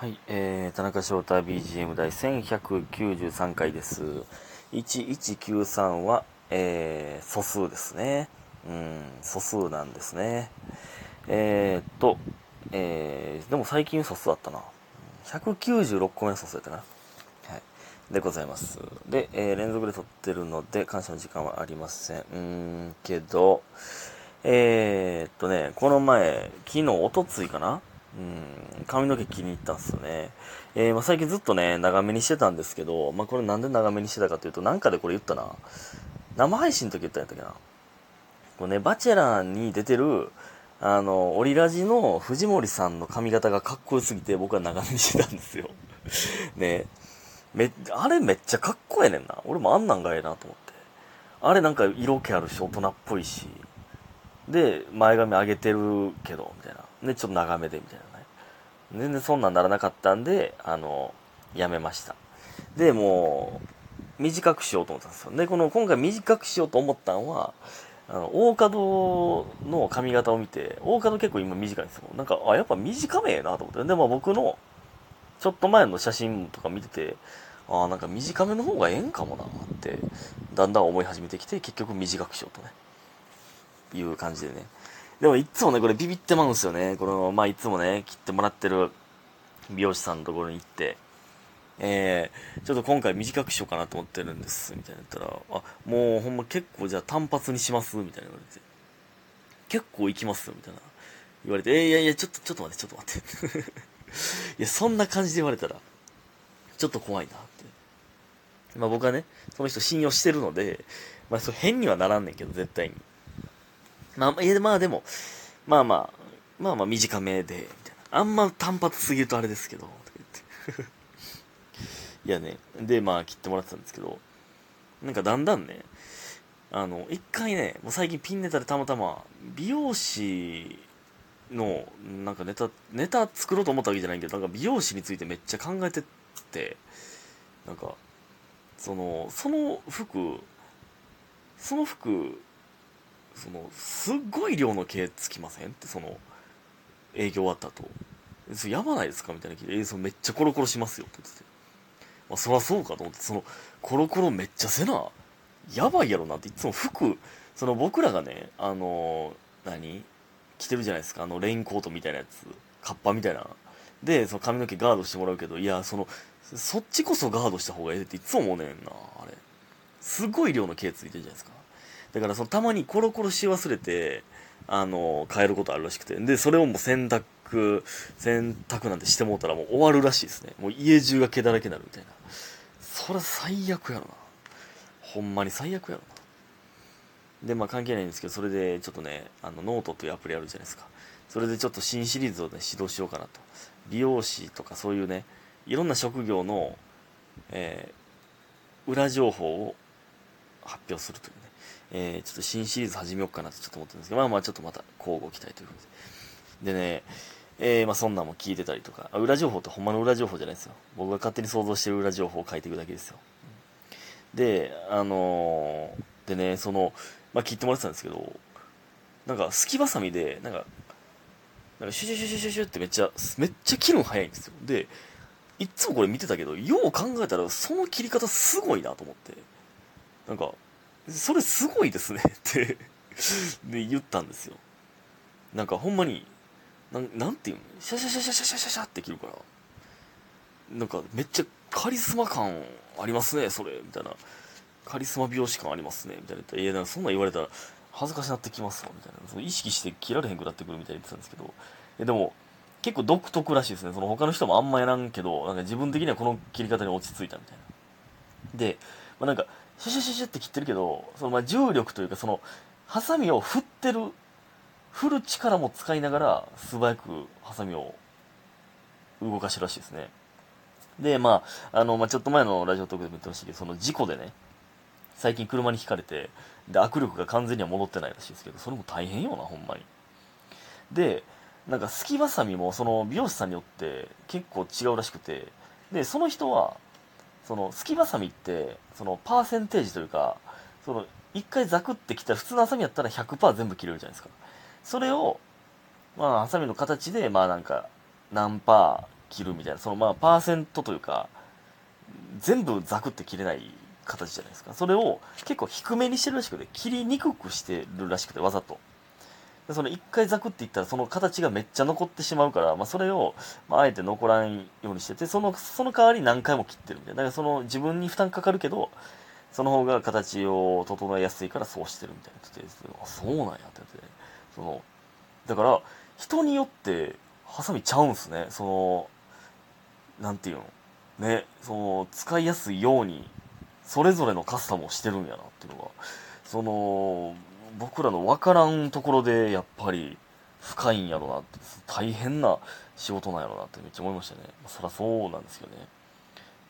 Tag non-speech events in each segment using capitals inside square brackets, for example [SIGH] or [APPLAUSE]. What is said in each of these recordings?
はい、えー、田中翔太 BGM 第1193回です。1193は、えー、素数ですね。うん、素数なんですね。えー、っと、えー、でも最近素数だったな。196個目の素数やったな。はい。でございます。で、えー、連続で撮ってるので、感謝の時間はありません。うーん、けど、えー、っとね、この前、昨日、おとついかな？うん、髪の毛気に入ったんですよね。えー、まあ、最近ずっとね、長めにしてたんですけど、まあ、これなんで長めにしてたかというと、なんかでこれ言ったな。生配信の時言ったんやったっけな。これね、バチェラーに出てる、あの、オリラジの藤森さんの髪型がかっこよすぎて、僕は長めにしてたんですよ。[LAUGHS] ねめ、あれめっちゃかっこええねんな。俺もあんなんがええなと思って。あれなんか色気あるし、大人っぽいし。で、前髪上げてるけど、みたいな。で、ちょっと長めで、みたいなね。全然そんなんならなかったんで、あの、やめました。で、もう、短くしようと思ったんですよ。で、この、今回短くしようと思ったのは、あの、大門の髪型を見て、大門結構今短いんですよ。なんか、あ、やっぱ短めえなと思って。で、まあ僕の、ちょっと前の写真とか見てて、ああ、なんか短めの方がええんかもなって、だんだん思い始めてきて、結局短くしようとね。いう感じでね。でもいつもね、これビビってまうんですよね。この、まあいつもね、切ってもらってる美容師さんのところに行って、えー、ちょっと今回短くしようかなと思ってるんです、みたいな言ったら、あ、もうほんま結構じゃあ単発にしますみたいな言われて、結構行きますみたいな言われて、えー、いやいや、ちょっと、ちょっと待って、ちょっと待って。[LAUGHS] いや、そんな感じで言われたら、ちょっと怖いなって。まあ僕はね、その人信用してるので、まあそう変にはならんねんけど、絶対に。まあ、いや、まあでも、まあまあ、まあまあ短めで、みたいな。あんま単発すぎるとあれですけど、[LAUGHS] いやね、で、まあ切ってもらってたんですけど、なんかだんだんね、あの、一回ね、もう最近ピンネタでたまたま、美容師の、なんかネタ、ネタ作ろうと思ったわけじゃないけど、なんか美容師についてめっちゃ考えてって、なんか、その、その服、その服、その、すっごい量の毛つきませんって、その、営業終わった後。それやばないですかみたいな聞いて、えー、そめっちゃコロコロしますよって言ってて。まあ、そらそうかと思って、その、コロコロめっちゃせな、やばいやろなって、いつも服、その僕らがね、あの、何？着てるじゃないですか、あの、レインコートみたいなやつ、カッパみたいな。で、その髪の毛ガードしてもらうけど、いや、その、そっちこそガードした方がええっていつも思うねんな、あれ。すごい量の毛ついてるじゃないですか。だからそのたまにコロコロし忘れて、あの、変えることあるらしくて。で、それをもう洗濯、洗濯なんてしてもうたらもう終わるらしいですね。もう家中が毛だらけになるみたいな。それ最悪やろな。ほんまに最悪やろな。で、まあ関係ないんですけど、それでちょっとね、あの、ノートというアプリあるじゃないですか。それでちょっと新シリーズをね、始動しようかなと。美容師とかそういうね、いろんな職業の、えー、裏情報を発表するという。えー、ちょっと新シリーズ始めようかなとちょっと思ってるんですけど、まあまあちょっとまた乞うご期待ということで。でね、えー、まあそんなんも聞いてたりとか、裏情報ってほんまの裏情報じゃないですよ。僕が勝手に想像してる裏情報を書いていくだけですよ。で、あのー、でね、その、まあ聞いてもらってたんですけど、なんか、すきばさみで、なんか、なんかシュシュシュシュシュシュってめっちゃ、めっちゃ切るの早いんですよ。で、いっつもこれ見てたけど、よう考えたらその切り方すごいなと思って。なんか、それすごいですねってで言ったんですよ。なんかほんまに、なんなんていうの？シャシャシャシャシャシャシャって切るから。なんかめっちゃカリスマ感ありますね、それ。みたいな。カリスマ美容師感ありますね。みたいな言った。いや、なんそんなん言われたら恥ずかしなってきますわ。みたいな。その意識して切られへんくなってくるみたいに言ってたんですけど。えでも、結構独特らしいですね。その他の人もあんまやらんけど、なんか自分的にはこの切り方に落ち着いたみたいな。で、まあ、なんか、シュシュシュシュって切ってるけど、そのまあ重力というか、その、ハサミを振ってる、振る力も使いながら、素早くハサミを動かしてるらしいですね。で、まあ、あの、まあ、ちょっと前のラジオトークでも言ってましたけど、その事故でね、最近車にひかれて、で、握力が完全には戻ってないらしいですけど、それも大変よな、ほんまに。で、なんか、すきばさみも、その、美容師さんによって結構違うらしくて、で、その人は、その、すきばさみって、その、パーセンテージというか、その、一回ザクってきたら、普通のハサミやったら100%全部切れるじゃないですか。それを、まあ、ハサミの形で、まあなんか、何パー切るみたいな、そのまあ、パーセントというか、全部ザクって切れない形じゃないですか。それを結構低めにしてるらしくて、切りにくくしてるらしくて、わざと。でその一回ザクっていったら、その形がめっちゃ残ってしまうから、まあ、それを、まあ、あえて残らんようにしてて、その、その代わり何回も切ってるみたいな。だからその自分に負担かかるけど、その方が形を整えやすいからそうしてるみたいな言ってて、あ、そうなんやって言って、その、だから、人によって、ハサミちゃうんすね。その、なんていうの。ね、その、使いやすいように、それぞれのカスタムをしてるんやなっていうのが、その、僕らの分からんところで、やっぱり、深いんやろなって、大変な仕事なんやろなってめっちゃ思いましたね。そりゃそうなんですよね。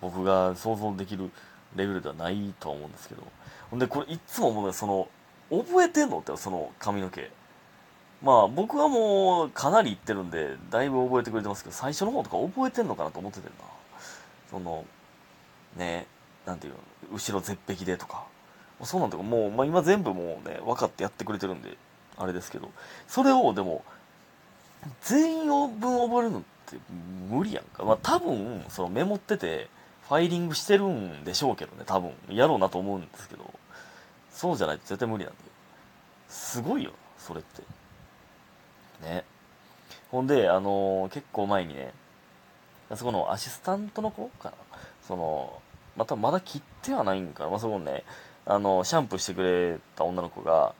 僕が想像できるレベルではないとは思うんですけど。ほんで、これいっつも思うの、その、覚えてんのって、その髪の毛。まあ、僕はもう、かなり言ってるんで、だいぶ覚えてくれてますけど、最初の方とか覚えてんのかなと思っててんな。その、ね、なんていうの、後ろ絶壁でとか。そうなんだもう、まあ、今全部もうね、分かってやってくれてるんで、あれですけど、それをでも、全員分覚えるのって無理やんか。まあ、多分、そのメモってて、ファイリングしてるんでしょうけどね、多分。やろうなと思うんですけど、そうじゃないと絶対無理なんで。すごいよそれって。ね。ほんで、あのー、結構前にねあ、そこのアシスタントの子かなその、またまだ切ってはないんかなまあ、そこね、あの、シャンプーしてくれた女の子が、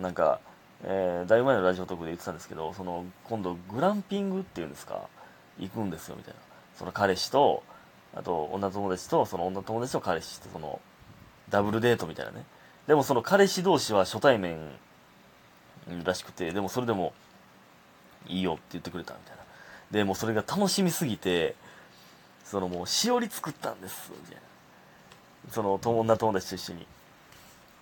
なんか、えー、だいぶ前のラジオトークで言ってたんですけど、その、今度グランピングっていうんですか、行くんですよ、みたいな。その彼氏と、あと、女友達と、その女友達と彼氏って、その、ダブルデートみたいなね。でもその彼氏同士は初対面らしくて、でもそれでも、いいよって言ってくれたみたいな。で、もそれが楽しみすぎて、そのもう、しおり作ったんです、みたいな。その、女友達と一緒に。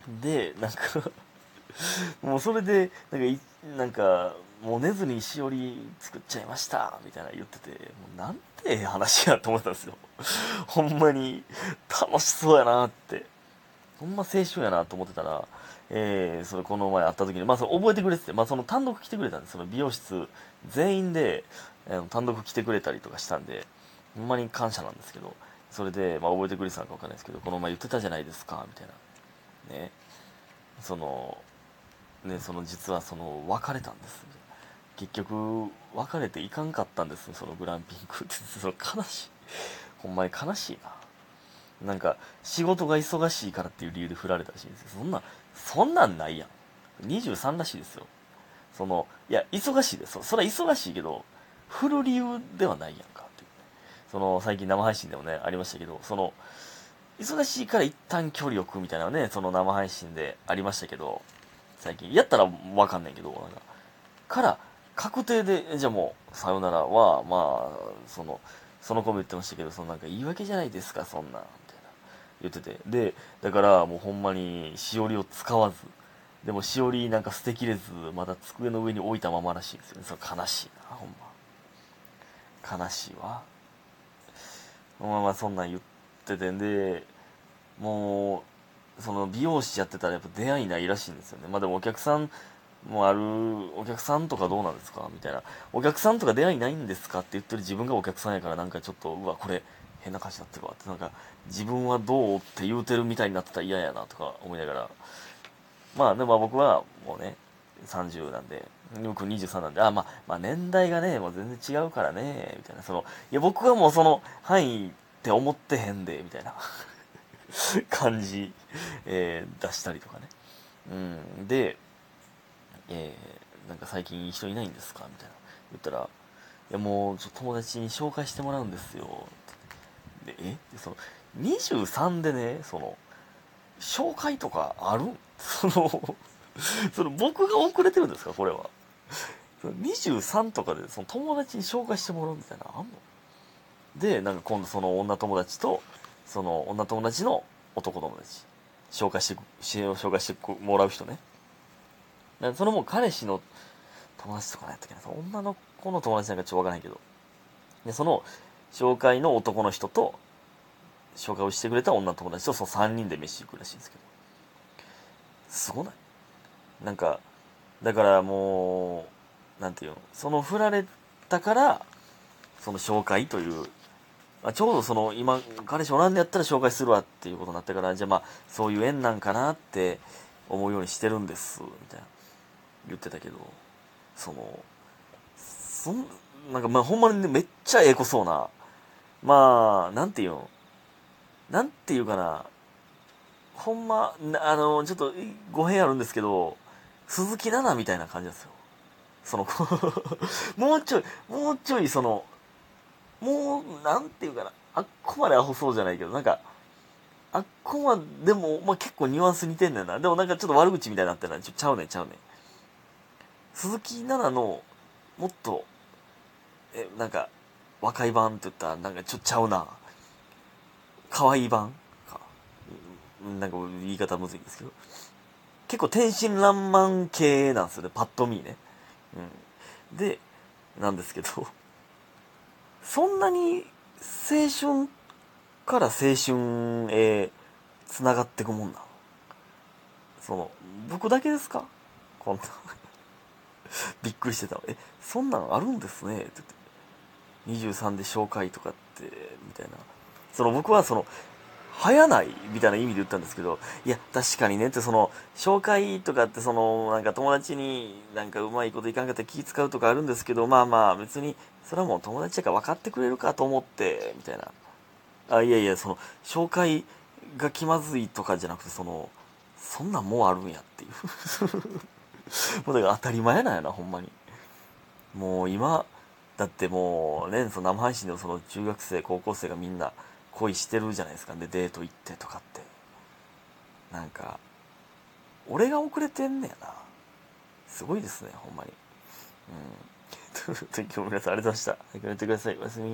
で、なんか [LAUGHS] もうそれで、なんか、なんか、もう寝ずにしおり作っちゃいました、みたいな言ってて、もうなんて話やと思ったんですよ。[LAUGHS] ほんまに、楽しそうやなって。ほんま青春やなと思ってたら、えー、それこの前会った時に、まあ、その覚えてくれてて、まあ、その単独来てくれたんです。その美容室全員で、えー、単独来てくれたりとかしたんで、ほんまに感謝なんですけど、それで、まあ、覚えてくれてたのかわかんないですけど、この前言ってたじゃないですか、みたいな。ね。その、ね、その実はその、別れたんです。結局、別れていかんかったんです、そのグランピングって。[LAUGHS] その悲しい。ほんまに悲しいな。なんか、仕事が忙しいからっていう理由で振られたらしいんですよ。そんな、そんなんないやん。23らしいですよ。その、いや、忙しいです。それは忙しいけど、振る理由ではないやんかっていう、ね。その、最近生配信でもね、ありましたけど、その、忙しいから一旦距離を置くみたいなね、その生配信でありましたけど、最近、やったらわかんないけど、なんか、から、確定で、じゃあもう、さよならは、まあ、その、その子も言ってましたけど、そのなんか言い訳じゃないですか、そんな。みたいな言ってて。で、だからもうほんまにしおりを使わず、でもしおりなんか捨てきれず、まだ机の上に置いたままらしいですよね。それ悲しいな、ほんま。悲しいわ。まあまあそんなん言っててんで、もう、その美容師やってたらやっぱ出会いないらしいんですよね。まあでもお客さんもある、お客さんとかどうなんですかみたいな。お客さんとか出会いないんですかって言ってる自分がお客さんやからなんかちょっと、うわ、これ変な感じになってるわって、なんか自分はどうって言うてるみたいになってたら嫌やなとか思いながら、まあでも僕はもうね、30なんで、僕23なんで、あ、まあ、まあ年代がね、もう全然違うからね、みたいな、その、いや僕はもうその範囲って思ってへんで、みたいな感じ、えー、出したりとかね。うん、で、えー、なんか最近人いないんですか？みたいな。言ったら、いやもう、ちょ友達に紹介してもらうんですよ。で、え？その、23でね、その、紹介とかある？[LAUGHS] その、その僕が遅れてるんですか？これは。23とかでその友達に紹介してもらうみたいなあんの？で、なんか今度その女友達と、その女友達の男友達、紹介して、を紹介してもらう人ね。そのもう彼氏の友達とかなやったっけな、女の子の友達なんかちょっとわからないけど。で、その紹介の男の人と、紹介をしてくれた女の友達とその3人で飯行くらしいんですけど。すごない？なんか、だからもう、なんていうの、その振られたから、その紹介という、まあ、ちょうどその今彼氏おらんでやったら紹介するわっていうことになったからじゃあまあそういう縁なんかなって思うようにしてるんですみたいな言ってたけどそのそんなんかまあほんまにねめっちゃええ子そうなまあなんていうのなんていうかなほんまあのちょっと語弊あるんですけど鈴木奈々みたいな感じなんですよ。その [LAUGHS] もうちょいもうちょいそのもうなんていうかな。あっこまでアホそうじゃないけどなんかあっこまでも、まあ、結構ニュアンス似てんねんな。でもなんかちょっと悪口みたいになってるな。ちょちゃうねんちゃうねん。鈴木奈々のもっとえなんか若い版って言ったらなんかちょっとちゃうな。可愛い版？か。なんか言い方むずいんですけど。結構天真爛漫系なんですよね。パッと見ね、うん、でなんですけど。そんなに青春から青春へ繋がっていくもんなその僕だけですか？こんな。[LAUGHS] びっくりしてたえそんなんあるんですね？って言って。23で紹介とかってみたいな。その僕はその早ないみたいな意味で言ったんですけどいや確かにねってその紹介とかってそのなんか友達になんかうまいこといかんかったら気使うとかあるんですけどまあまあ別にそれはもう友達だから分かってくれるかと思ってみたいな。あいやいやその紹介が気まずいとかじゃなくてそのそんなんもうあるんやっていう。[LAUGHS] もうだから当たり前なんやなほんまに。もう今だってもうねその生配信でもその中学生高校生がみんな恋してるじゃないですか。でデート行ってとかって。なんか俺が遅れてんねやな。すごいですねほんまに。うん。ということで今日も皆さんありがとうございました。早く寝てください。おやすみ